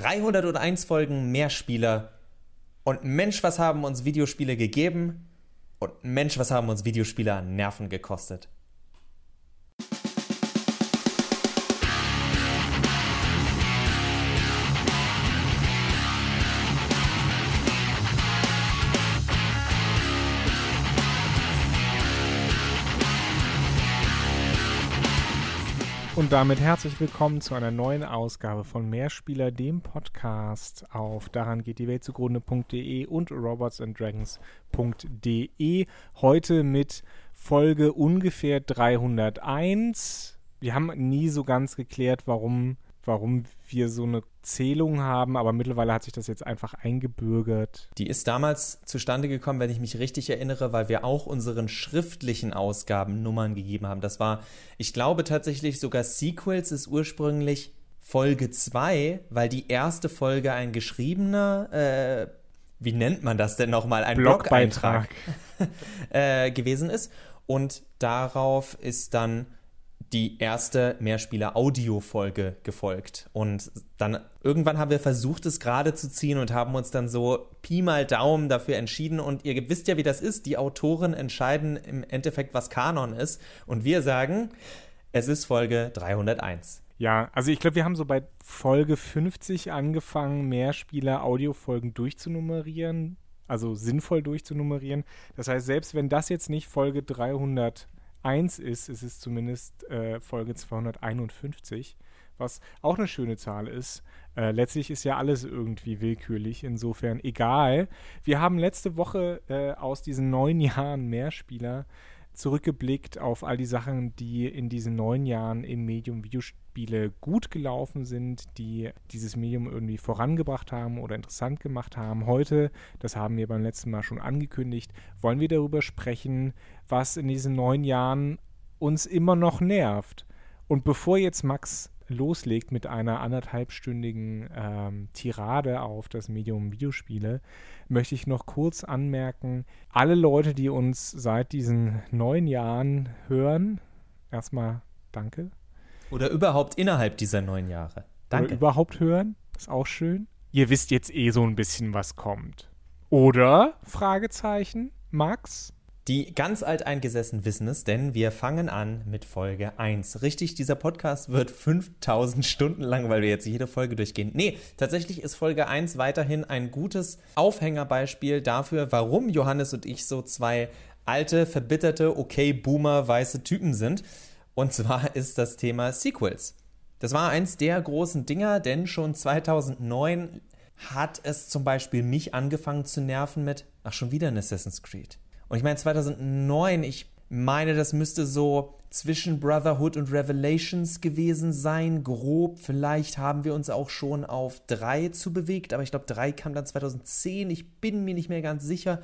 301 Folgen mehr Spieler. Und Mensch, was haben uns Videospiele gegeben? Und Mensch, was haben uns Videospiele an Nerven gekostet? Und damit herzlich willkommen zu einer neuen Ausgabe von Mehrspieler, dem Podcast auf daran geht die Welt zugrunde.de und robotsanddragons.de. Heute mit Folge ungefähr 301. Wir haben nie so ganz geklärt, warum warum wir so eine Zählung haben, aber mittlerweile hat sich das jetzt einfach eingebürgert. Die ist damals zustande gekommen, wenn ich mich richtig erinnere, weil wir auch unseren schriftlichen Ausgaben Nummern gegeben haben. Das war, ich glaube tatsächlich sogar Sequels ist ursprünglich Folge 2, weil die erste Folge ein geschriebener, äh, wie nennt man das denn nochmal, ein Blogbeitrag, Blog äh, gewesen ist. Und darauf ist dann die erste Mehrspieler-Audio-Folge gefolgt. Und dann irgendwann haben wir versucht, es gerade zu ziehen und haben uns dann so Pi mal Daumen dafür entschieden. Und ihr wisst ja, wie das ist. Die Autoren entscheiden im Endeffekt, was Kanon ist. Und wir sagen, es ist Folge 301. Ja, also ich glaube, wir haben so bei Folge 50 angefangen, Mehrspieler-Audiofolgen durchzunummerieren. Also sinnvoll durchzunummerieren. Das heißt, selbst wenn das jetzt nicht Folge 300 1 ist, ist es zumindest äh, Folge 251, was auch eine schöne Zahl ist. Äh, letztlich ist ja alles irgendwie willkürlich, insofern egal. Wir haben letzte Woche äh, aus diesen neun Jahren Mehrspieler zurückgeblickt auf all die Sachen, die in diesen neun Jahren im Medium Videospiele gut gelaufen sind, die dieses Medium irgendwie vorangebracht haben oder interessant gemacht haben. Heute, das haben wir beim letzten Mal schon angekündigt, wollen wir darüber sprechen, was in diesen neun Jahren uns immer noch nervt. Und bevor jetzt Max loslegt mit einer anderthalbstündigen ähm, Tirade auf das Medium Videospiele, möchte ich noch kurz anmerken, alle Leute, die uns seit diesen neun Jahren hören, erstmal danke. Oder überhaupt innerhalb dieser neun Jahre. Danke. Oder überhaupt hören, ist auch schön. Ihr wisst jetzt eh so ein bisschen, was kommt. Oder? Fragezeichen. Max? Die ganz alteingesessen wissen es, denn wir fangen an mit Folge 1. Richtig, dieser Podcast wird 5000 Stunden lang, weil wir jetzt jede Folge durchgehen. Nee, tatsächlich ist Folge 1 weiterhin ein gutes Aufhängerbeispiel dafür, warum Johannes und ich so zwei alte, verbitterte, okay, Boomer, weiße Typen sind. Und zwar ist das Thema Sequels. Das war eins der großen Dinger, denn schon 2009 hat es zum Beispiel mich angefangen zu nerven mit, ach, schon wieder ein Assassin's Creed. Und ich meine, 2009, ich meine, das müsste so zwischen Brotherhood und Revelations gewesen sein, grob. Vielleicht haben wir uns auch schon auf 3 zu bewegt, aber ich glaube, 3 kam dann 2010. Ich bin mir nicht mehr ganz sicher.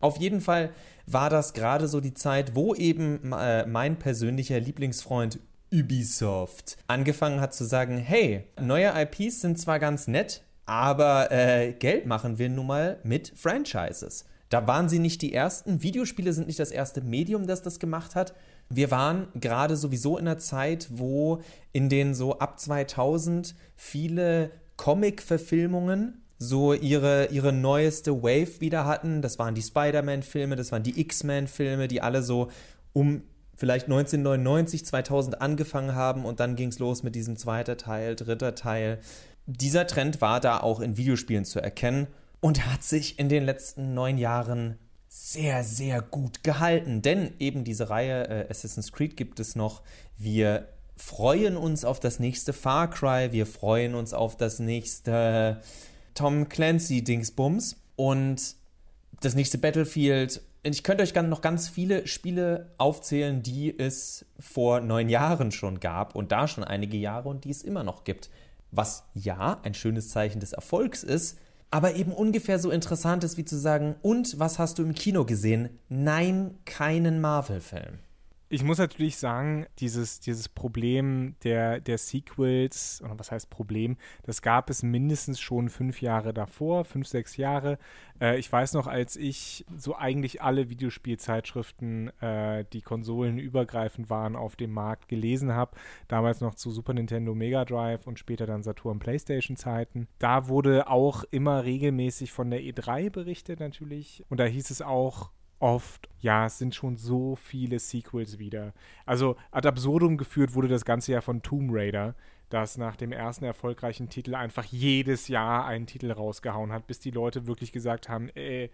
Auf jeden Fall war das gerade so die Zeit, wo eben äh, mein persönlicher Lieblingsfreund Ubisoft angefangen hat zu sagen, hey, neue IPs sind zwar ganz nett, aber äh, Geld machen wir nun mal mit Franchises. Da waren sie nicht die Ersten. Videospiele sind nicht das erste Medium, das das gemacht hat. Wir waren gerade sowieso in einer Zeit, wo in den so ab 2000 viele Comic-Verfilmungen so ihre, ihre neueste Wave wieder hatten. Das waren die Spider-Man-Filme, das waren die X-Men-Filme, die alle so um vielleicht 1999, 2000 angefangen haben und dann ging es los mit diesem zweiten Teil, dritter Teil. Dieser Trend war da auch in Videospielen zu erkennen und hat sich in den letzten neun Jahren sehr, sehr gut gehalten. Denn eben diese Reihe äh, Assassin's Creed gibt es noch. Wir freuen uns auf das nächste Far Cry, wir freuen uns auf das nächste Tom Clancy Dingsbums und das nächste Battlefield. Ich könnte euch noch ganz viele Spiele aufzählen, die es vor neun Jahren schon gab und da schon einige Jahre und die es immer noch gibt. Was ja ein schönes Zeichen des Erfolgs ist, aber eben ungefähr so interessant ist wie zu sagen, und was hast du im Kino gesehen? Nein, keinen Marvel-Film. Ich muss natürlich sagen, dieses, dieses Problem der, der Sequels, oder was heißt Problem, das gab es mindestens schon fünf Jahre davor, fünf, sechs Jahre. Äh, ich weiß noch, als ich so eigentlich alle Videospielzeitschriften, äh, die konsolenübergreifend waren, auf dem Markt gelesen habe, damals noch zu Super Nintendo Mega Drive und später dann Saturn Playstation Zeiten, da wurde auch immer regelmäßig von der E3 berichtet natürlich. Und da hieß es auch, oft, ja, es sind schon so viele Sequels wieder. Also ad absurdum geführt wurde das Ganze ja von Tomb Raider, das nach dem ersten erfolgreichen Titel einfach jedes Jahr einen Titel rausgehauen hat, bis die Leute wirklich gesagt haben, äh,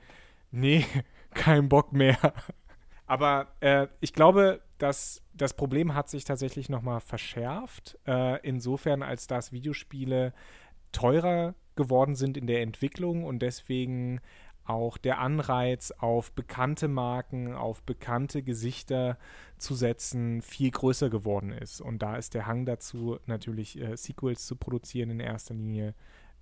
nee, kein Bock mehr. Aber äh, ich glaube, dass das Problem hat sich tatsächlich nochmal verschärft, äh, insofern als dass Videospiele teurer geworden sind in der Entwicklung und deswegen auch der Anreiz auf bekannte Marken, auf bekannte Gesichter zu setzen, viel größer geworden ist. Und da ist der Hang dazu, natürlich äh, Sequels zu produzieren in erster Linie,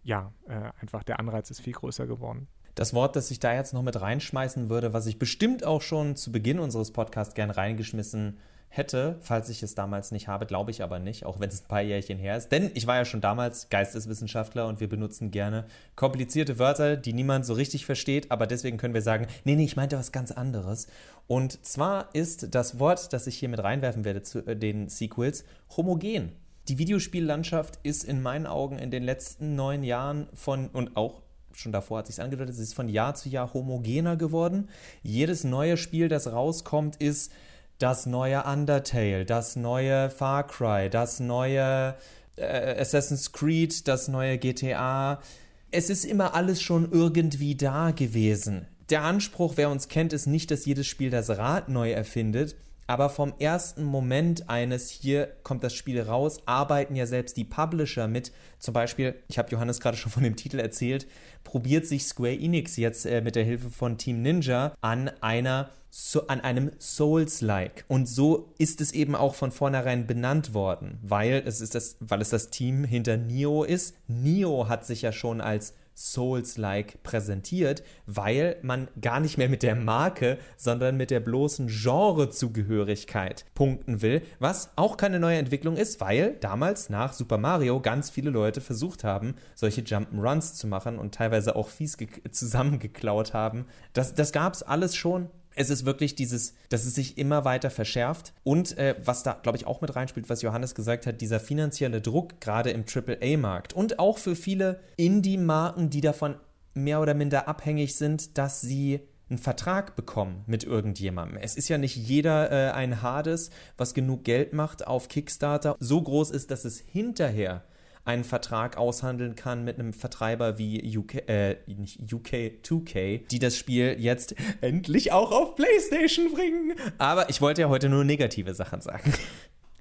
ja, äh, einfach der Anreiz ist viel größer geworden. Das Wort, das ich da jetzt noch mit reinschmeißen würde, was ich bestimmt auch schon zu Beginn unseres Podcasts gern reingeschmissen habe, hätte, falls ich es damals nicht habe, glaube ich aber nicht, auch wenn es ein paar Jährchen her ist. Denn ich war ja schon damals Geisteswissenschaftler und wir benutzen gerne komplizierte Wörter, die niemand so richtig versteht, aber deswegen können wir sagen, nee, nee, ich meinte was ganz anderes. Und zwar ist das Wort, das ich hier mit reinwerfen werde zu äh, den Sequels, homogen. Die Videospiellandschaft ist in meinen Augen in den letzten neun Jahren von und auch schon davor hat sich angedeutet, es ist von Jahr zu Jahr homogener geworden. Jedes neue Spiel, das rauskommt, ist das neue Undertale, das neue Far Cry, das neue äh, Assassin's Creed, das neue GTA. Es ist immer alles schon irgendwie da gewesen. Der Anspruch, wer uns kennt, ist nicht, dass jedes Spiel das Rad neu erfindet, aber vom ersten Moment eines, hier kommt das Spiel raus, arbeiten ja selbst die Publisher mit. Zum Beispiel, ich habe Johannes gerade schon von dem Titel erzählt, probiert sich Square Enix jetzt äh, mit der Hilfe von Team Ninja an einer so, an einem Souls-like. Und so ist es eben auch von vornherein benannt worden, weil es ist das, weil es das Team hinter Nio ist. Nio hat sich ja schon als Souls-like präsentiert, weil man gar nicht mehr mit der Marke, sondern mit der bloßen Genrezugehörigkeit punkten will, was auch keine neue Entwicklung ist, weil damals nach Super Mario ganz viele Leute versucht haben, solche Jump'n'Runs zu machen und teilweise auch fies zusammengeklaut haben. Das, das gab es alles schon es ist wirklich dieses, dass es sich immer weiter verschärft und äh, was da, glaube ich, auch mit reinspielt, was Johannes gesagt hat, dieser finanzielle Druck gerade im AAA-Markt und auch für viele Indie-Marken, die davon mehr oder minder abhängig sind, dass sie einen Vertrag bekommen mit irgendjemandem. Es ist ja nicht jeder äh, ein Hades, was genug Geld macht auf Kickstarter, so groß ist, dass es hinterher einen Vertrag aushandeln kann mit einem Vertreiber wie UK, äh, nicht UK 2K, die das Spiel jetzt endlich auch auf PlayStation bringen. Aber ich wollte ja heute nur negative Sachen sagen.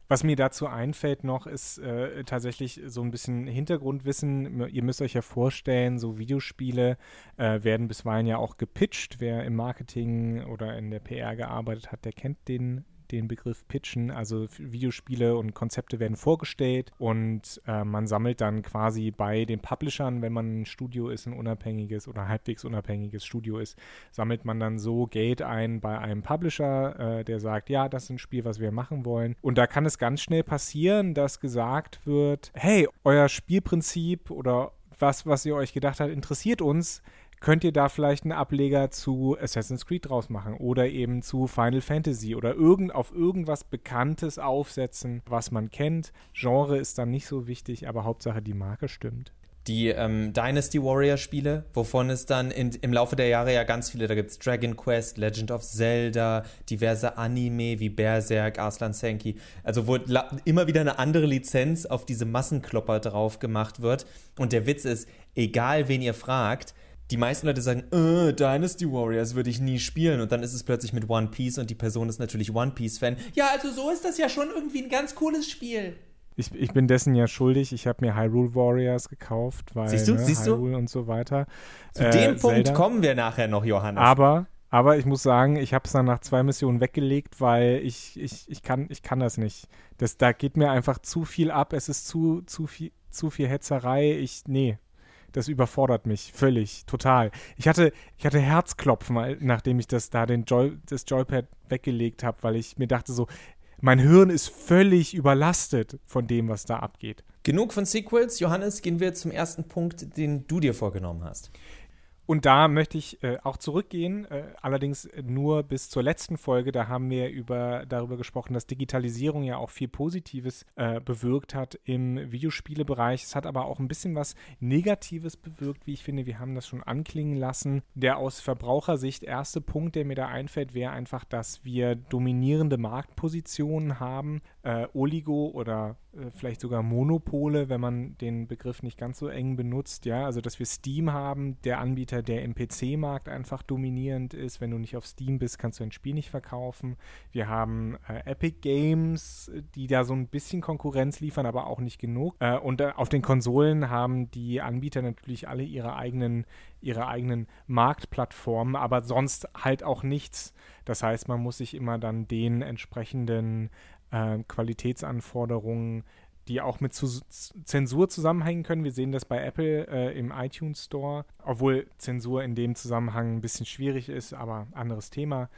Was mir dazu einfällt noch, ist äh, tatsächlich so ein bisschen Hintergrundwissen. Ihr müsst euch ja vorstellen, so Videospiele äh, werden bisweilen ja auch gepitcht. Wer im Marketing oder in der PR gearbeitet hat, der kennt den den Begriff Pitchen. Also Videospiele und Konzepte werden vorgestellt und äh, man sammelt dann quasi bei den Publishern, wenn man ein Studio ist, ein unabhängiges oder halbwegs unabhängiges Studio ist, sammelt man dann so Geld ein bei einem Publisher, äh, der sagt, ja, das ist ein Spiel, was wir machen wollen. Und da kann es ganz schnell passieren, dass gesagt wird, hey, euer Spielprinzip oder was, was ihr euch gedacht habt, interessiert uns könnt ihr da vielleicht einen Ableger zu Assassin's Creed draus machen oder eben zu Final Fantasy oder irgend, auf irgendwas Bekanntes aufsetzen, was man kennt. Genre ist dann nicht so wichtig, aber Hauptsache die Marke stimmt die ähm, Dynasty Warrior Spiele, wovon es dann in, im Laufe der Jahre ja ganz viele, da gibt es Dragon Quest, Legend of Zelda, diverse Anime wie Berserk, Arslan Senki, also wo immer wieder eine andere Lizenz auf diese Massenklopper drauf gemacht wird. Und der Witz ist, egal wen ihr fragt, die meisten Leute sagen, äh, Dynasty Warriors würde ich nie spielen und dann ist es plötzlich mit One Piece und die Person ist natürlich One Piece-Fan. Ja, also so ist das ja schon irgendwie ein ganz cooles Spiel. Ich, ich bin dessen ja schuldig. Ich habe mir Hyrule Warriors gekauft, weil siehst du, ne, siehst Hyrule du? und so weiter. Zu äh, dem Punkt Zelda. kommen wir nachher noch, Johannes. Aber, aber ich muss sagen, ich habe es dann nach zwei Missionen weggelegt, weil ich, ich, ich, kann, ich kann das nicht. Das, da geht mir einfach zu viel ab. Es ist zu, zu, viel, zu viel Hetzerei. Ich, nee, das überfordert mich völlig, total. Ich hatte, ich hatte Herzklopfen, nachdem ich das da den Joy, das Joypad weggelegt habe, weil ich mir dachte so, mein Hirn ist völlig überlastet von dem, was da abgeht. Genug von Sequels. Johannes, gehen wir zum ersten Punkt, den du dir vorgenommen hast. Und da möchte ich äh, auch zurückgehen, äh, allerdings nur bis zur letzten Folge. Da haben wir über, darüber gesprochen, dass Digitalisierung ja auch viel Positives äh, bewirkt hat im Videospielebereich. Es hat aber auch ein bisschen was Negatives bewirkt, wie ich finde. Wir haben das schon anklingen lassen. Der aus Verbrauchersicht erste Punkt, der mir da einfällt, wäre einfach, dass wir dominierende Marktpositionen haben, äh, Oligo oder äh, vielleicht sogar Monopole, wenn man den Begriff nicht ganz so eng benutzt. Ja, also dass wir Steam haben, der Anbieter, der im PC-Markt einfach dominierend ist. Wenn du nicht auf Steam bist, kannst du ein Spiel nicht verkaufen. Wir haben äh, Epic Games, die da so ein bisschen Konkurrenz liefern, aber auch nicht genug. Äh, und äh, auf den Konsolen haben die Anbieter natürlich alle ihre eigenen ihre eigenen Marktplattformen, aber sonst halt auch nichts. Das heißt, man muss sich immer dann den entsprechenden äh, Qualitätsanforderungen, die auch mit Zensur zusammenhängen können. Wir sehen das bei Apple äh, im iTunes Store, obwohl Zensur in dem Zusammenhang ein bisschen schwierig ist, aber anderes Thema.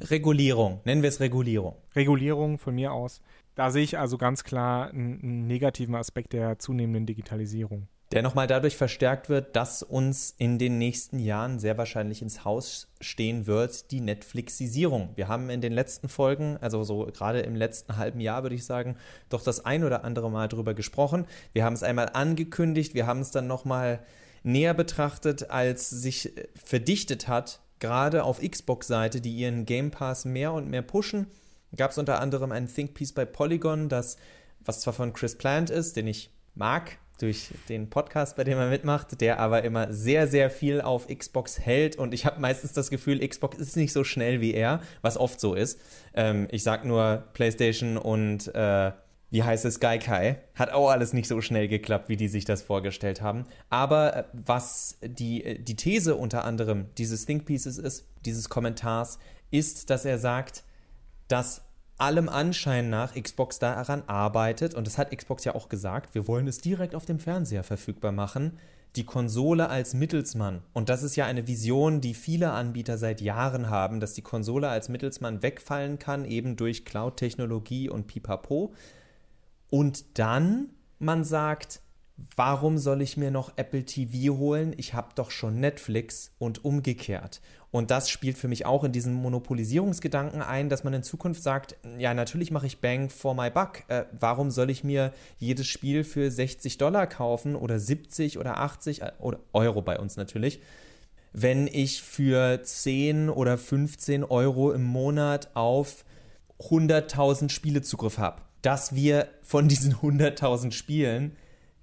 Regulierung, nennen wir es Regulierung. Regulierung von mir aus. Da sehe ich also ganz klar einen, einen negativen Aspekt der zunehmenden Digitalisierung der nochmal dadurch verstärkt wird, dass uns in den nächsten Jahren sehr wahrscheinlich ins Haus stehen wird, die Netflixisierung. Wir haben in den letzten Folgen, also so gerade im letzten halben Jahr würde ich sagen, doch das ein oder andere Mal drüber gesprochen. Wir haben es einmal angekündigt, wir haben es dann nochmal näher betrachtet, als sich verdichtet hat, gerade auf Xbox-Seite, die ihren Game Pass mehr und mehr pushen. Gab es unter anderem ein Think Piece bei Polygon, das, was zwar von Chris Plant ist, den ich mag, durch den Podcast, bei dem er mitmacht, der aber immer sehr, sehr viel auf Xbox hält. Und ich habe meistens das Gefühl, Xbox ist nicht so schnell wie er, was oft so ist. Ähm, ich sag nur PlayStation und äh, wie heißt es, Gaikai. Hat auch alles nicht so schnell geklappt, wie die sich das vorgestellt haben. Aber äh, was die, äh, die These unter anderem dieses Think Pieces ist, dieses Kommentars, ist, dass er sagt, dass allem Anschein nach Xbox daran arbeitet, und das hat Xbox ja auch gesagt, wir wollen es direkt auf dem Fernseher verfügbar machen, die Konsole als Mittelsmann. Und das ist ja eine Vision, die viele Anbieter seit Jahren haben, dass die Konsole als Mittelsmann wegfallen kann, eben durch Cloud-Technologie und Pipapo. Und dann man sagt, warum soll ich mir noch Apple TV holen? Ich habe doch schon Netflix und umgekehrt. Und das spielt für mich auch in diesen Monopolisierungsgedanken ein, dass man in Zukunft sagt, ja, natürlich mache ich Bang for my buck. Äh, warum soll ich mir jedes Spiel für 60 Dollar kaufen oder 70 oder 80 äh, oder Euro bei uns natürlich, wenn ich für 10 oder 15 Euro im Monat auf 100.000 Spiele Zugriff habe? Dass wir von diesen 100.000 Spielen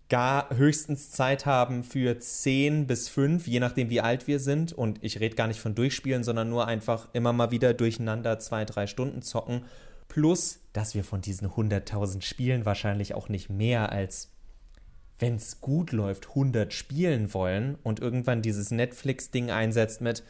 gar höchstens Zeit haben für 10 bis 5, je nachdem wie alt wir sind. Und ich rede gar nicht von Durchspielen, sondern nur einfach immer mal wieder durcheinander zwei, drei Stunden zocken. Plus, dass wir von diesen 100.000 Spielen wahrscheinlich auch nicht mehr als, wenn es gut läuft, 100 spielen wollen und irgendwann dieses Netflix-Ding einsetzt mit,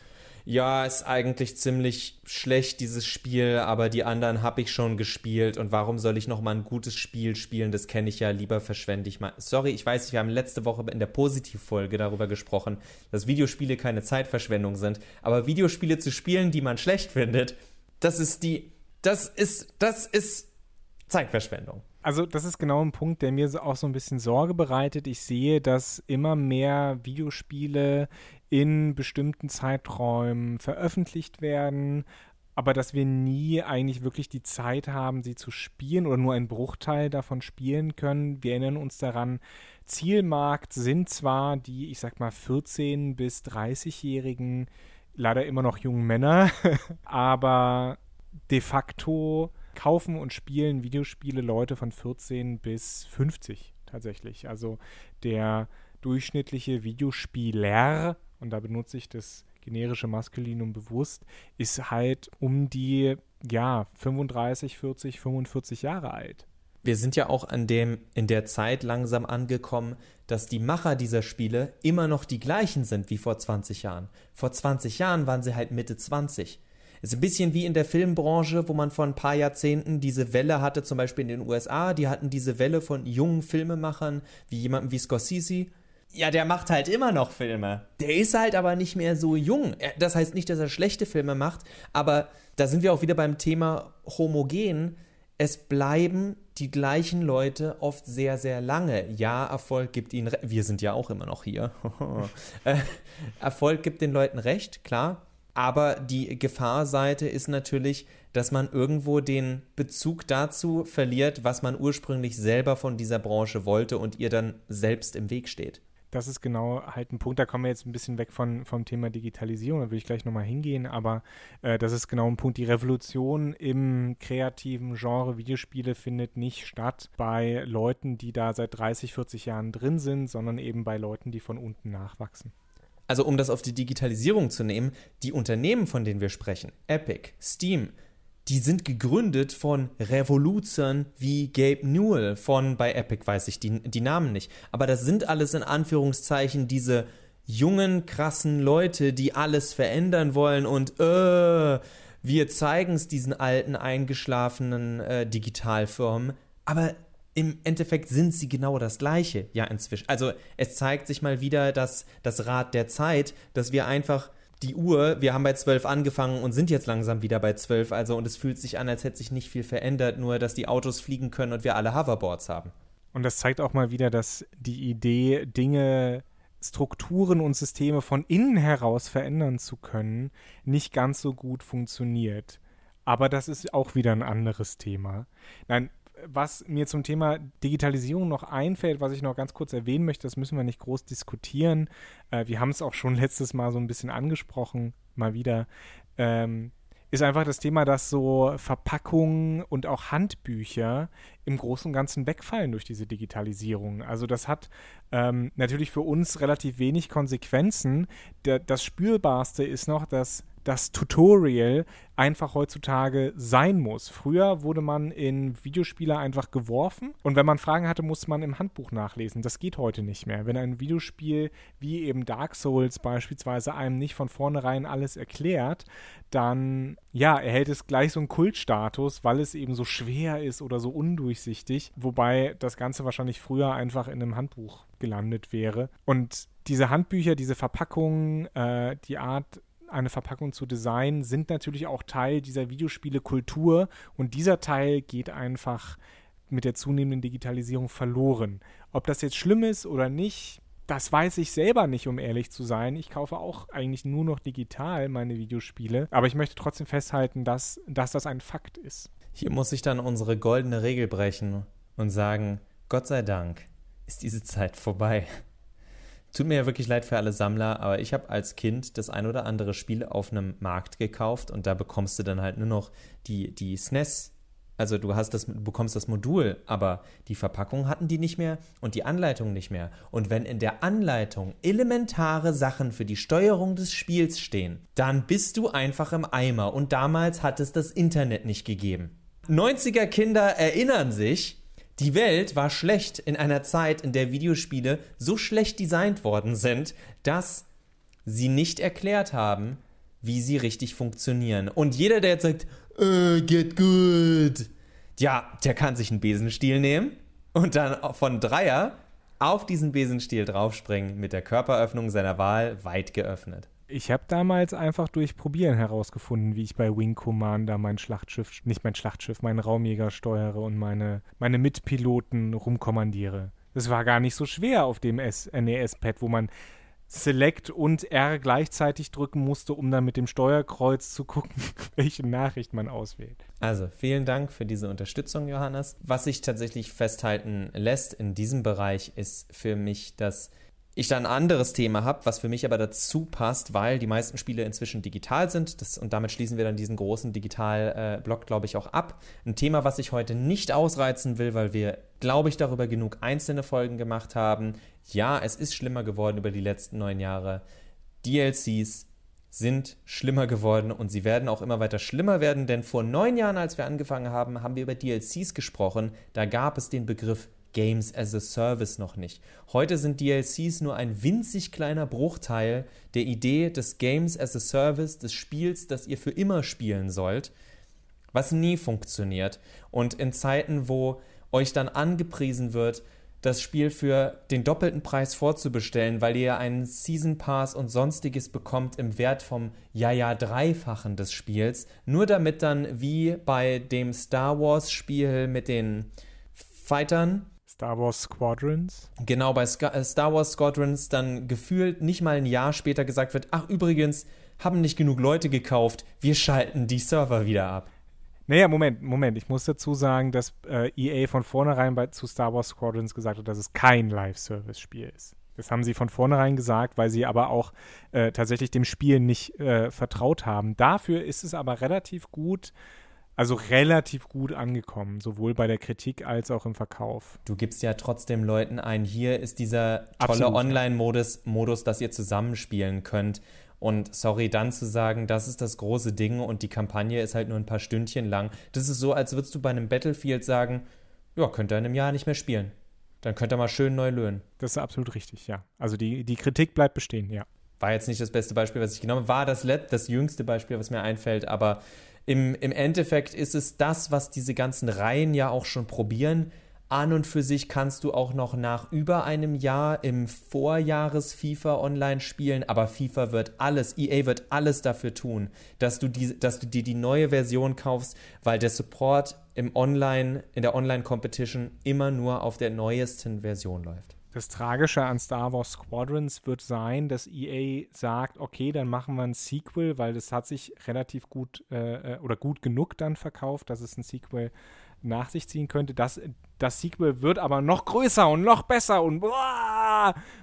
ja, ist eigentlich ziemlich schlecht, dieses Spiel, aber die anderen habe ich schon gespielt und warum soll ich noch mal ein gutes Spiel spielen? Das kenne ich ja, lieber verschwende ich mal. Sorry, ich weiß, wir haben letzte Woche in der Positivfolge darüber gesprochen, dass Videospiele keine Zeitverschwendung sind, aber Videospiele zu spielen, die man schlecht findet, das ist die, das ist, das ist Zeitverschwendung. Also das ist genau ein Punkt, der mir auch so ein bisschen Sorge bereitet. Ich sehe, dass immer mehr Videospiele in bestimmten Zeiträumen veröffentlicht werden, aber dass wir nie eigentlich wirklich die Zeit haben, sie zu spielen oder nur einen Bruchteil davon spielen können. Wir erinnern uns daran, Zielmarkt sind zwar die, ich sag mal, 14- bis 30-jährigen, leider immer noch jungen Männer, aber de facto kaufen und spielen Videospiele Leute von 14 bis 50 tatsächlich. Also der durchschnittliche Videospieler und da benutze ich das generische Maskulinum bewusst, ist halt um die, ja, 35, 40, 45 Jahre alt. Wir sind ja auch an dem, in der Zeit langsam angekommen, dass die Macher dieser Spiele immer noch die gleichen sind wie vor 20 Jahren. Vor 20 Jahren waren sie halt Mitte 20. Ist ein bisschen wie in der Filmbranche, wo man vor ein paar Jahrzehnten diese Welle hatte, zum Beispiel in den USA. Die hatten diese Welle von jungen Filmemachern, wie jemandem wie Scorsese, Ja, der macht halt immer noch Filme. Der ist halt aber nicht mehr so jung. Das heißt nicht, dass er schlechte Filme macht, aber da sind wir auch wieder beim Thema homogen. Es bleiben die gleichen Leute oft sehr, sehr lange. Ja, Erfolg gibt ihnen, wir sind ja auch immer noch hier. Äh, Erfolg gibt den Leuten recht, klar. Aber die Gefahrseite ist natürlich, dass man irgendwo den Bezug dazu verliert, was man ursprünglich selber von dieser Branche wollte und ihr dann selbst im Weg steht das ist genau halt ein Punkt, da kommen wir jetzt ein bisschen weg von, vom Thema Digitalisierung, da würde ich gleich nochmal hingehen, aber äh, das ist genau ein Punkt. Die Revolution im kreativen Genre Videospiele findet nicht statt bei Leuten, die da seit 30, 40 Jahren drin sind, sondern eben bei Leuten, die von unten nachwachsen. Also um das auf die Digitalisierung zu nehmen, die Unternehmen, von denen wir sprechen, Epic, Steam, die sind gegründet von Revoluzern wie Gabe Newell von bei Epic, weiß ich die, die Namen nicht. Aber das sind alles in Anführungszeichen diese jungen, krassen Leute, die alles verändern wollen und äh, wir zeigen es diesen alten, eingeschlafenen äh, Digitalfirmen. Aber im Endeffekt sind sie genau das Gleiche, ja, inzwischen. Also es zeigt sich mal wieder, dass das Rad der Zeit, dass wir einfach die Uhr, wir haben bei 12 angefangen und sind jetzt langsam wieder bei 12, also und es fühlt sich an, als hätte sich nicht viel verändert, nur dass die Autos fliegen können und wir alle Hoverboards haben. Und das zeigt auch mal wieder, dass die Idee, Dinge, Strukturen und Systeme von innen heraus verändern zu können, nicht ganz so gut funktioniert. Aber das ist auch wieder ein anderes Thema. Nein, was mir zum Thema Digitalisierung noch einfällt, was ich noch ganz kurz erwähnen möchte, das müssen wir nicht groß diskutieren. Äh, wir haben es auch schon letztes Mal so ein bisschen angesprochen, mal wieder. Ähm, ist einfach das Thema, dass so Verpackungen und auch Handbücher im Großen und Ganzen wegfallen durch diese Digitalisierung. Also das hat ähm, natürlich für uns relativ wenig Konsequenzen. Der, das Spürbarste ist noch, dass das Tutorial einfach heutzutage sein muss. Früher wurde man in Videospiele einfach geworfen und wenn man Fragen hatte, musste man im Handbuch nachlesen. Das geht heute nicht mehr. Wenn ein Videospiel wie eben Dark Souls beispielsweise einem nicht von vornherein alles erklärt, dann ja, erhält es gleich so einen Kultstatus, weil es eben so schwer ist oder so undurchsichtig, wobei das Ganze wahrscheinlich früher einfach in einem Handbuch gelandet wäre. Und diese Handbücher, diese Verpackungen, äh, die Art, eine Verpackung zu designen, sind natürlich auch Teil dieser Videospiele-Kultur und dieser Teil geht einfach mit der zunehmenden Digitalisierung verloren. Ob das jetzt schlimm ist oder nicht, das weiß ich selber nicht, um ehrlich zu sein. Ich kaufe auch eigentlich nur noch digital meine Videospiele, aber ich möchte trotzdem festhalten, dass, dass das ein Fakt ist. Hier muss ich dann unsere goldene Regel brechen und sagen, Gott sei Dank ist diese Zeit vorbei. Tut mir ja wirklich leid für alle Sammler, aber ich habe als Kind das ein oder andere Spiel auf einem Markt gekauft und da bekommst du dann halt nur noch die, die SNES. Also du hast das, bekommst das Modul, aber die Verpackung hatten die nicht mehr und die Anleitung nicht mehr. Und wenn in der Anleitung elementare Sachen für die Steuerung des Spiels stehen, dann bist du einfach im Eimer und damals hat es das Internet nicht gegeben. 90er Kinder erinnern sich, die Welt war schlecht in einer Zeit, in der Videospiele so schlecht designt worden sind, dass sie nicht erklärt haben, wie sie richtig funktionieren. Und jeder, der jetzt sagt, äh, get good, ja, der kann sich einen Besenstiel nehmen und dann von Dreier auf diesen Besenstiel draufspringen mit der Körperöffnung seiner Wahl weit geöffnet. Ich habe damals einfach durch Probieren herausgefunden, wie ich bei Wing Commander mein Schlachtschiff, nicht mein Schlachtschiff, meinen Raumjäger steuere und meine, meine Mitpiloten rumkommandiere. Das war gar nicht so schwer auf dem NES-Pad, wo man Select und R gleichzeitig drücken musste, um dann mit dem Steuerkreuz zu gucken, welche Nachricht man auswählt. Also vielen Dank für diese Unterstützung, Johannes. Was sich tatsächlich festhalten lässt in diesem Bereich ist für mich, dass ich da ein anderes Thema habe, was für mich aber dazu passt, weil die meisten Spiele inzwischen digital sind. Das, und damit schließen wir dann diesen großen Digital-Block, äh, glaube ich, auch ab. Ein Thema, was ich heute nicht ausreizen will, weil wir, glaube ich, darüber genug einzelne Folgen gemacht haben. Ja, es ist schlimmer geworden über die letzten neun Jahre. DLCs sind schlimmer geworden und sie werden auch immer weiter schlimmer werden, denn vor neun Jahren, als wir angefangen haben, haben wir über DLCs gesprochen. Da gab es den Begriff Games as a Service noch nicht. Heute sind DLCs nur ein winzig kleiner Bruchteil der Idee des Games as a Service, des Spiels, das ihr für immer spielen sollt, was nie funktioniert. Und in Zeiten, wo euch dann angepriesen wird, das Spiel für den doppelten Preis vorzubestellen, weil ihr einen Season Pass und sonstiges bekommt im Wert vom ja ja dreifachen des Spiels, nur damit dann wie bei dem Star Wars Spiel mit den Fightern Star Wars Squadrons. Genau, bei äh, Star Wars Squadrons dann gefühlt nicht mal ein Jahr später gesagt wird, ach übrigens, haben nicht genug Leute gekauft, wir schalten die Server wieder ab. Naja, Moment, Moment. Ich muss dazu sagen, dass äh, EA von vornherein bei, zu Star Wars Squadrons gesagt hat, dass es kein Live-Service-Spiel ist. Das haben sie von vornherein gesagt, weil sie aber auch äh, tatsächlich dem Spiel nicht äh, vertraut haben. Dafür ist es aber relativ gut, also relativ gut angekommen, sowohl bei der Kritik als auch im Verkauf. Du gibst ja trotzdem Leuten ein, hier ist dieser tolle Online-Modus, Modus, dass ihr zusammenspielen könnt. Und sorry, dann zu sagen, das ist das große Ding und die Kampagne ist halt nur ein paar Stündchen lang. Das ist so, als würdest du bei einem Battlefield sagen, ja, könnt ihr in einem Jahr nicht mehr spielen. Dann könnt ihr mal schön neu löhnen. Das ist absolut richtig, ja. Also die, die Kritik bleibt bestehen, ja. War jetzt nicht das beste Beispiel, was ich genommen habe. War das, das jüngste Beispiel, was mir einfällt, aber im, im Endeffekt ist es das, was diese ganzen Reihen ja auch schon probieren an und für sich kannst du auch noch nach über einem Jahr im Vorjahres FIFA online spielen, aber FIFA wird alles, EA wird alles dafür tun, dass du, die, dass du dir die neue Version kaufst, weil der Support im Online, in der Online-Competition immer nur auf der neuesten Version läuft. Das Tragische an Star Wars Squadrons wird sein, dass EA sagt, okay, dann machen wir ein Sequel, weil das hat sich relativ gut äh, äh oder gut genug dann verkauft, dass es ein Sequel nach sich ziehen könnte. Das, das Sequel wird aber noch größer und noch besser und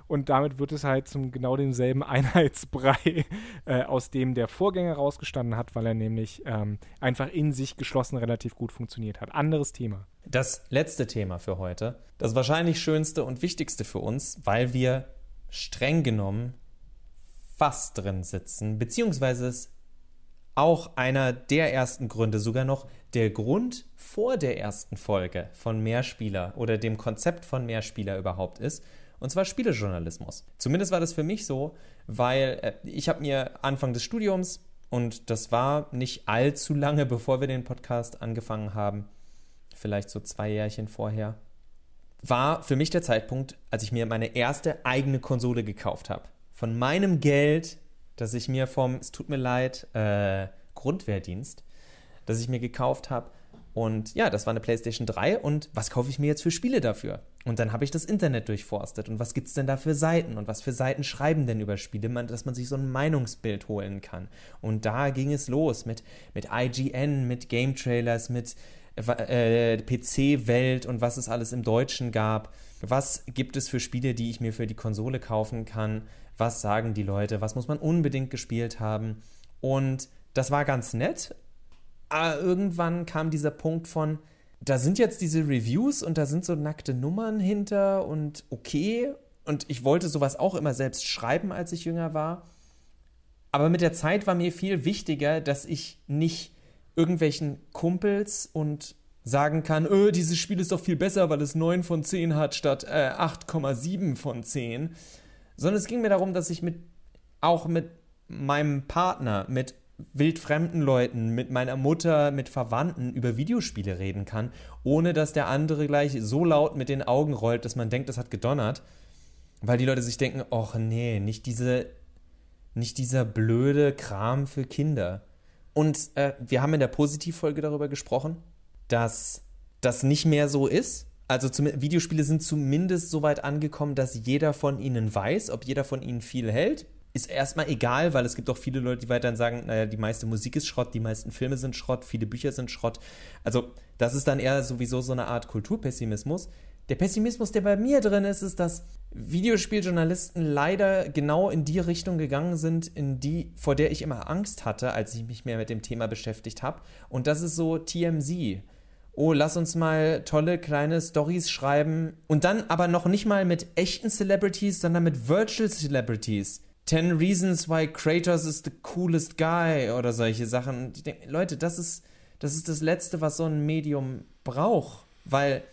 und damit wird es halt zum genau demselben Einheitsbrei, äh, aus dem der Vorgänger rausgestanden hat, weil er nämlich ähm, einfach in sich geschlossen relativ gut funktioniert hat. Anderes Thema. Das letzte Thema für heute, das wahrscheinlich schönste und wichtigste für uns, weil wir streng genommen fast drin sitzen, beziehungsweise es auch einer der ersten Gründe, sogar noch der Grund vor der ersten Folge von Mehrspieler oder dem Konzept von Mehrspieler überhaupt ist. Und zwar Spielejournalismus. Zumindest war das für mich so, weil äh, ich habe mir Anfang des Studiums, und das war nicht allzu lange, bevor wir den Podcast angefangen haben, vielleicht so zwei Jährchen vorher, war für mich der Zeitpunkt, als ich mir meine erste eigene Konsole gekauft habe. Von meinem Geld das ich mir vom, es tut mir leid, äh, Grundwehrdienst, das ich mir gekauft habe. Und ja, das war eine PlayStation 3 und was kaufe ich mir jetzt für Spiele dafür? Und dann habe ich das Internet durchforstet und was gibt es denn da für Seiten und was für Seiten schreiben denn über Spiele, dass man sich so ein Meinungsbild holen kann. Und da ging es los mit, mit IGN, mit Game Trailers, mit äh, PC-Welt und was es alles im Deutschen gab. Was gibt es für Spiele, die ich mir für die Konsole kaufen kann? Was sagen die Leute, was muss man unbedingt gespielt haben. Und das war ganz nett. Aber irgendwann kam dieser Punkt von, da sind jetzt diese Reviews und da sind so nackte Nummern hinter und okay. Und ich wollte sowas auch immer selbst schreiben, als ich jünger war. Aber mit der Zeit war mir viel wichtiger, dass ich nicht irgendwelchen Kumpels und sagen kann, öh, dieses Spiel ist doch viel besser, weil es 9 von 10 hat statt äh, 8,7 von 10 sondern es ging mir darum, dass ich mit auch mit meinem Partner, mit wildfremden Leuten, mit meiner Mutter, mit Verwandten über Videospiele reden kann, ohne dass der andere gleich so laut mit den Augen rollt, dass man denkt, das hat gedonnert, weil die Leute sich denken, ach nee, nicht diese nicht dieser blöde Kram für Kinder. Und äh, wir haben in der Positivfolge darüber gesprochen, dass das nicht mehr so ist, also zum, Videospiele sind zumindest so weit angekommen, dass jeder von ihnen weiß, ob jeder von ihnen viel hält. Ist erstmal egal, weil es gibt auch viele Leute, die weiterhin sagen, naja, die meiste Musik ist Schrott, die meisten Filme sind Schrott, viele Bücher sind Schrott. Also das ist dann eher sowieso so eine Art Kulturpessimismus. Der Pessimismus, der bei mir drin ist, ist, dass Videospieljournalisten leider genau in die Richtung gegangen sind, in die, vor der ich immer Angst hatte, als ich mich mehr mit dem Thema beschäftigt habe. Und das ist so TMZ oh, lass uns mal tolle kleine Stories schreiben und dann aber noch nicht mal mit echten Celebrities, sondern mit Virtual Celebrities. 10 Reasons Why Kratos is the coolest guy oder solche Sachen. Ich denke, Leute, das ist, das ist das Letzte, was so ein Medium braucht. Weil,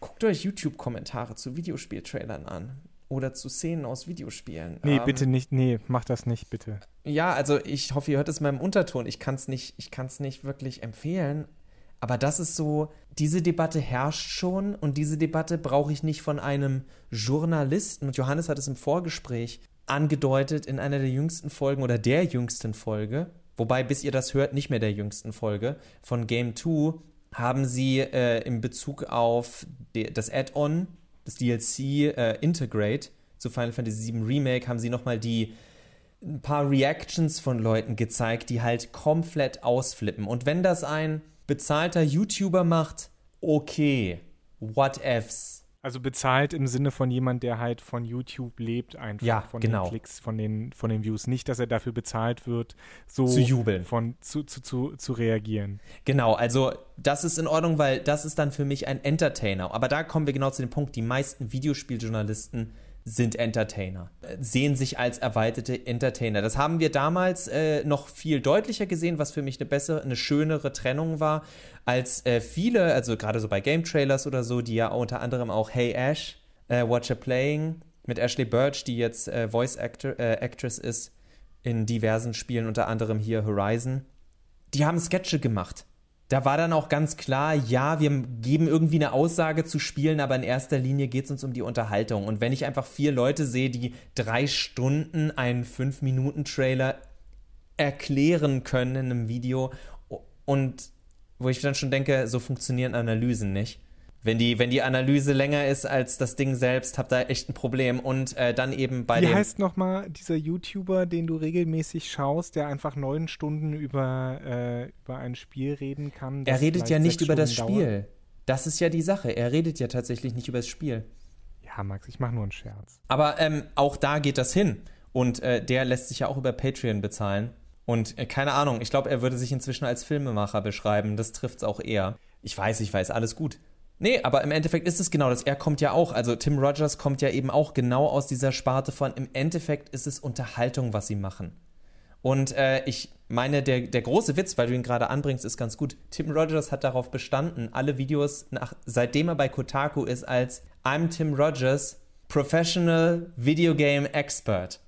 guckt euch YouTube-Kommentare zu Videospieltrailern an. Oder zu Szenen aus Videospielen. Nee, ähm, bitte nicht, nee, mach das nicht, bitte. Ja, also ich hoffe, ihr hört es in meinem Unterton. Ich kann es nicht, nicht wirklich empfehlen, Aber das ist so, diese Debatte herrscht schon und diese Debatte brauche ich nicht von einem Journalisten. Und Johannes hat es im Vorgespräch angedeutet in einer der jüngsten Folgen oder der jüngsten Folge, wobei bis ihr das hört, nicht mehr der jüngsten Folge von Game 2, haben sie äh, in Bezug auf das Add-on, das DLC äh, Integrate zu Final Fantasy VII Remake, haben sie nochmal die ein paar Reactions von Leuten gezeigt, die halt komplett ausflippen. Und wenn das ein bezahlter YouTuber macht, okay, what ifs. Also bezahlt im Sinne von jemand, der halt von YouTube lebt, einfach ja, von genau. den Klicks, von den, von den Views. Nicht, dass er dafür bezahlt wird, so zu jubeln. Von, zu, zu, zu, zu reagieren. Genau, also das ist in Ordnung, weil das ist dann für mich ein Entertainer. Aber da kommen wir genau zu dem Punkt, die meisten Videospieljournalisten sind Entertainer, sehen sich als erweiterte Entertainer. Das haben wir damals äh, noch viel deutlicher gesehen, was für mich eine bessere, eine schönere Trennung war, als äh, viele, also gerade so bei Game Trailers oder so, die ja unter anderem auch Hey Ash, äh, Watcher Playing mit Ashley Birch, die jetzt äh, Voice Actor, äh, Actress ist in diversen Spielen, unter anderem hier Horizon, die haben Sketche gemacht da war dann auch ganz klar, ja, wir geben irgendwie eine Aussage zu Spielen, aber in erster Linie geht es uns um die Unterhaltung. Und wenn ich einfach vier Leute sehe, die drei Stunden einen Fünf-Minuten-Trailer erklären können in einem Video und wo ich dann schon denke, so funktionieren Analysen nicht wenn die, wenn die Analyse länger ist als das Ding selbst, habt ihr echt ein Problem. Und äh, dann eben bei Wie dem. Wie heißt nochmal dieser YouTuber, den du regelmäßig schaust, der einfach neun Stunden über, äh, über ein Spiel reden kann? Er redet ja nicht über das Spiel. Dauert? Das ist ja die Sache. Er redet ja tatsächlich nicht über das Spiel. Ja, Max, ich mache nur einen Scherz. Aber ähm, auch da geht das hin. Und äh, der lässt sich ja auch über Patreon bezahlen. Und äh, keine Ahnung, ich glaube, er würde sich inzwischen als Filmemacher beschreiben. Das trifft es auch eher. Ich weiß, ich weiß, alles gut. Nee, aber im Endeffekt ist es genau das. Er kommt ja auch, also Tim Rogers kommt ja eben auch genau aus dieser Sparte von, im Endeffekt ist es Unterhaltung, was sie machen. Und äh, ich meine, der, der große Witz, weil du ihn gerade anbringst, ist ganz gut. Tim Rogers hat darauf bestanden, alle Videos, nach, seitdem er bei Kotaku ist, als I'm Tim Rogers, Professional Video Game Expert.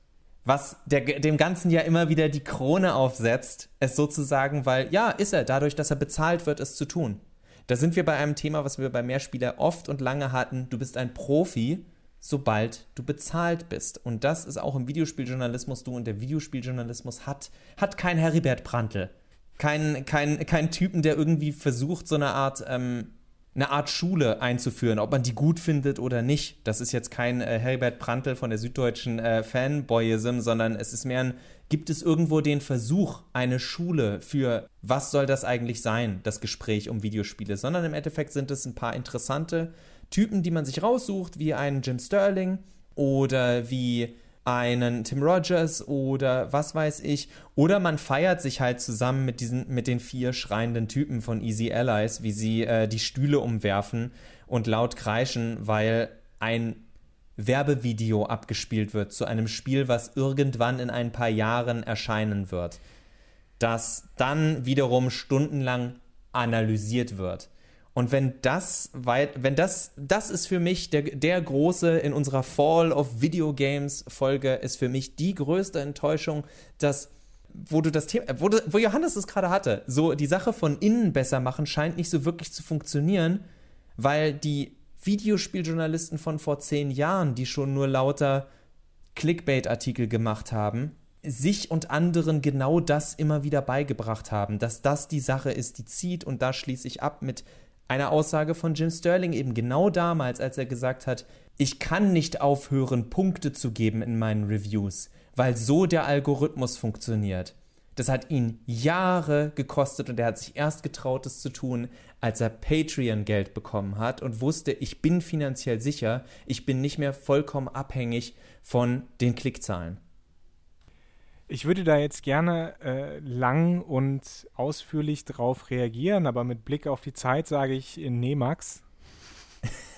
Was der, dem Ganzen ja immer wieder die Krone aufsetzt, es sozusagen, weil, ja, ist er, dadurch, dass er bezahlt wird, es zu tun. Da sind wir bei einem Thema, was wir bei Mehrspieler oft und lange hatten. Du bist ein Profi, sobald du bezahlt bist. Und das ist auch im Videospieljournalismus du. Und der Videospieljournalismus hat, hat kein Heribert Prantl. Kein, kein, kein Typen, der irgendwie versucht, so eine Art ähm, eine Art Schule einzuführen, ob man die gut findet oder nicht. Das ist jetzt kein äh, Herbert Prantl von der süddeutschen äh, Fanboyism, sondern es ist mehr ein, gibt es irgendwo den Versuch, eine Schule für, was soll das eigentlich sein, das Gespräch um Videospiele, sondern im Endeffekt sind es ein paar interessante Typen, die man sich raussucht, wie einen Jim Sterling oder wie einen Tim Rogers oder was weiß ich. Oder man feiert sich halt zusammen mit diesen, mit den vier schreienden Typen von Easy Allies, wie sie äh, die Stühle umwerfen und laut kreischen, weil ein Werbevideo abgespielt wird zu einem Spiel, was irgendwann in ein paar Jahren erscheinen wird. Das dann wiederum stundenlang analysiert wird. Und wenn das weit, wenn das, das ist für mich der, der große in unserer Fall of Video Games Folge, ist für mich die größte Enttäuschung, dass, wo du das Thema, wo, du, wo Johannes es gerade hatte, so die Sache von innen besser machen scheint nicht so wirklich zu funktionieren, weil die Videospieljournalisten von vor zehn Jahren, die schon nur lauter Clickbait-Artikel gemacht haben, sich und anderen genau das immer wieder beigebracht haben, dass das die Sache ist, die zieht und da schließe ich ab mit eine Aussage von Jim Sterling eben genau damals, als er gesagt hat, ich kann nicht aufhören, Punkte zu geben in meinen Reviews, weil so der Algorithmus funktioniert. Das hat ihn Jahre gekostet und er hat sich erst getraut, es zu tun, als er Patreon-Geld bekommen hat und wusste, ich bin finanziell sicher, ich bin nicht mehr vollkommen abhängig von den Klickzahlen. Ich würde da jetzt gerne äh, lang und ausführlich drauf reagieren, aber mit Blick auf die Zeit sage ich in Nemax.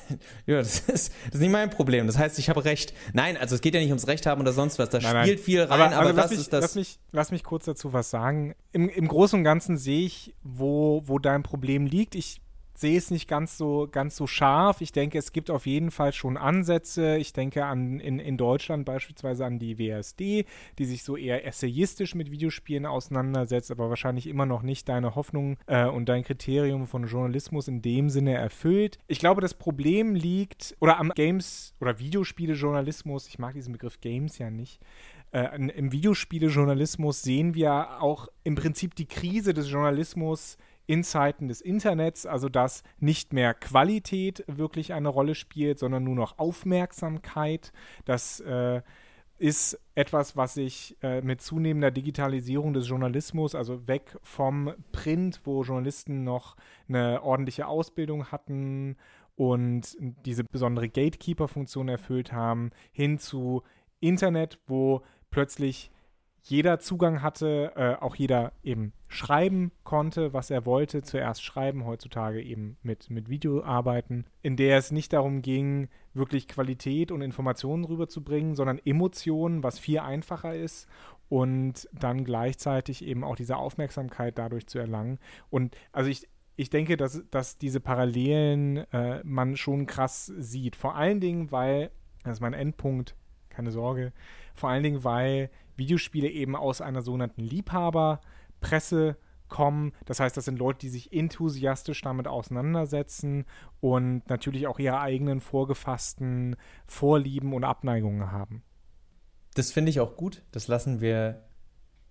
ja, das ist, das ist nicht mein Problem. Das heißt, ich habe Recht. Nein, also es geht ja nicht ums Recht haben oder sonst was. Da nein, spielt nein. viel rein, aber, aber, aber das mich, ist das. Lass mich, lass mich kurz dazu was sagen. Im, Im Großen und Ganzen sehe ich, wo, wo dein Problem liegt. Ich sehe es nicht ganz so, ganz so scharf. Ich denke, es gibt auf jeden Fall schon Ansätze. Ich denke an in, in Deutschland beispielsweise an die WSD, die sich so eher essayistisch mit Videospielen auseinandersetzt, aber wahrscheinlich immer noch nicht deine Hoffnung äh, und dein Kriterium von Journalismus in dem Sinne erfüllt. Ich glaube, das Problem liegt, oder am Games- oder Videospiele-Journalismus, ich mag diesen Begriff Games ja nicht, äh, im Videospielejournalismus sehen wir auch im Prinzip die Krise des Journalismus in Zeiten des Internets, also dass nicht mehr Qualität wirklich eine Rolle spielt, sondern nur noch Aufmerksamkeit. Das äh, ist etwas, was sich äh, mit zunehmender Digitalisierung des Journalismus, also weg vom Print, wo Journalisten noch eine ordentliche Ausbildung hatten und diese besondere Gatekeeper-Funktion erfüllt haben, hin zu Internet, wo plötzlich jeder Zugang hatte, äh, auch jeder eben schreiben konnte, was er wollte. Zuerst schreiben, heutzutage eben mit, mit Video arbeiten, in der es nicht darum ging, wirklich Qualität und Informationen rüberzubringen, sondern Emotionen, was viel einfacher ist und dann gleichzeitig eben auch diese Aufmerksamkeit dadurch zu erlangen. Und also ich, ich denke, dass, dass diese Parallelen äh, man schon krass sieht. Vor allen Dingen, weil, das ist mein Endpunkt, keine Sorge, vor allen Dingen, weil Videospiele eben aus einer sogenannten Liebhaberpresse kommen. Das heißt, das sind Leute, die sich enthusiastisch damit auseinandersetzen und natürlich auch ihre eigenen vorgefassten Vorlieben und Abneigungen haben. Das finde ich auch gut. Das lassen wir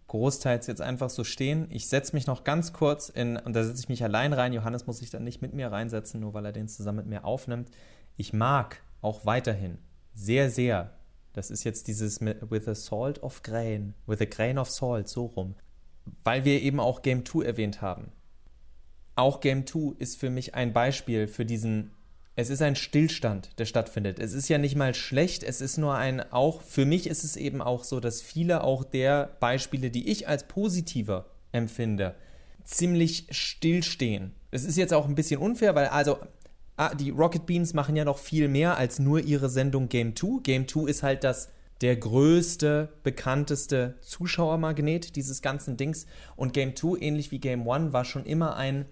großteils jetzt einfach so stehen. Ich setze mich noch ganz kurz in, und da setze ich mich allein rein. Johannes muss sich dann nicht mit mir reinsetzen, nur weil er den zusammen mit mir aufnimmt. Ich mag auch weiterhin sehr, sehr das ist jetzt dieses with a salt of grain, with a grain of salt, so rum. Weil wir eben auch Game 2 erwähnt haben. Auch Game 2 ist für mich ein Beispiel für diesen, es ist ein Stillstand, der stattfindet. Es ist ja nicht mal schlecht, es ist nur ein, auch, für mich ist es eben auch so, dass viele auch der Beispiele, die ich als positiver empfinde, ziemlich stillstehen. Es ist jetzt auch ein bisschen unfair, weil also die Rocket Beans machen ja noch viel mehr als nur ihre Sendung Game 2. Game 2 ist halt das der größte, bekannteste Zuschauermagnet dieses ganzen Dings. Und Game 2, ähnlich wie Game 1, war schon immer ein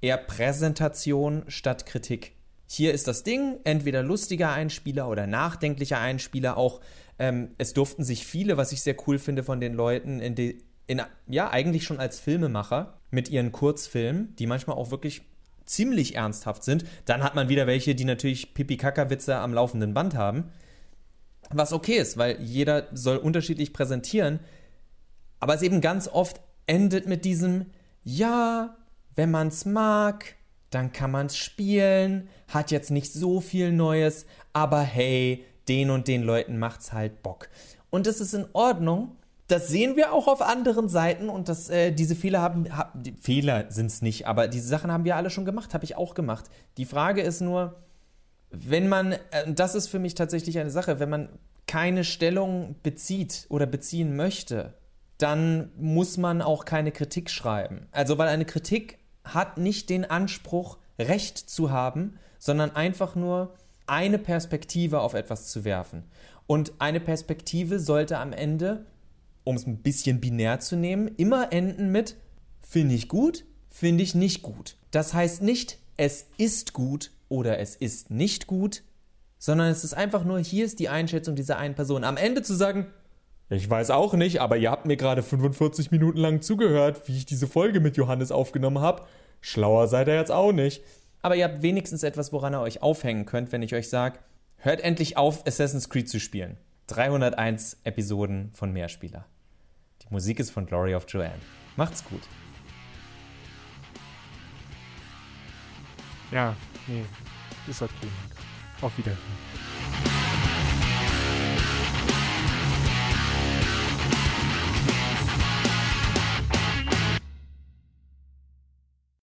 eher Präsentation statt Kritik. Hier ist das Ding, entweder lustiger Einspieler oder nachdenklicher Einspieler. Auch ähm, es durften sich viele, was ich sehr cool finde von den Leuten, in, die, in ja, eigentlich schon als Filmemacher mit ihren Kurzfilmen, die manchmal auch wirklich ziemlich ernsthaft sind. Dann hat man wieder welche, die natürlich Pipi-Kaka-Witze am laufenden Band haben. Was okay ist, weil jeder soll unterschiedlich präsentieren. Aber es eben ganz oft endet mit diesem, ja, wenn man es mag, dann kann man es spielen, hat jetzt nicht so viel Neues, aber hey, den und den Leuten macht's halt Bock. Und das ist in Ordnung, das sehen wir auch auf anderen Seiten und das, äh, diese Fehler haben, ha, Fehler sind es nicht, aber diese Sachen haben wir alle schon gemacht, habe ich auch gemacht. Die Frage ist nur, wenn man, äh, das ist für mich tatsächlich eine Sache, wenn man keine Stellung bezieht oder beziehen möchte, dann muss man auch keine Kritik schreiben. Also, weil eine Kritik hat nicht den Anspruch, Recht zu haben, sondern einfach nur eine Perspektive auf etwas zu werfen. Und eine Perspektive sollte am Ende um es ein bisschen binär zu nehmen, immer enden mit finde ich gut, finde ich nicht gut. Das heißt nicht, es ist gut oder es ist nicht gut, sondern es ist einfach nur, hier ist die Einschätzung dieser einen Person. Am Ende zu sagen, ich weiß auch nicht, aber ihr habt mir gerade 45 Minuten lang zugehört, wie ich diese Folge mit Johannes aufgenommen habe. Schlauer seid ihr jetzt auch nicht. Aber ihr habt wenigstens etwas, woran ihr euch aufhängen könnt, wenn ich euch sage, hört endlich auf, Assassin's Creed zu spielen. 301 Episoden von Mehrspieler. Die Musik ist von Glory of Joanne. Macht's gut. Ja, nee, ist okay. Auf Wiedersehen.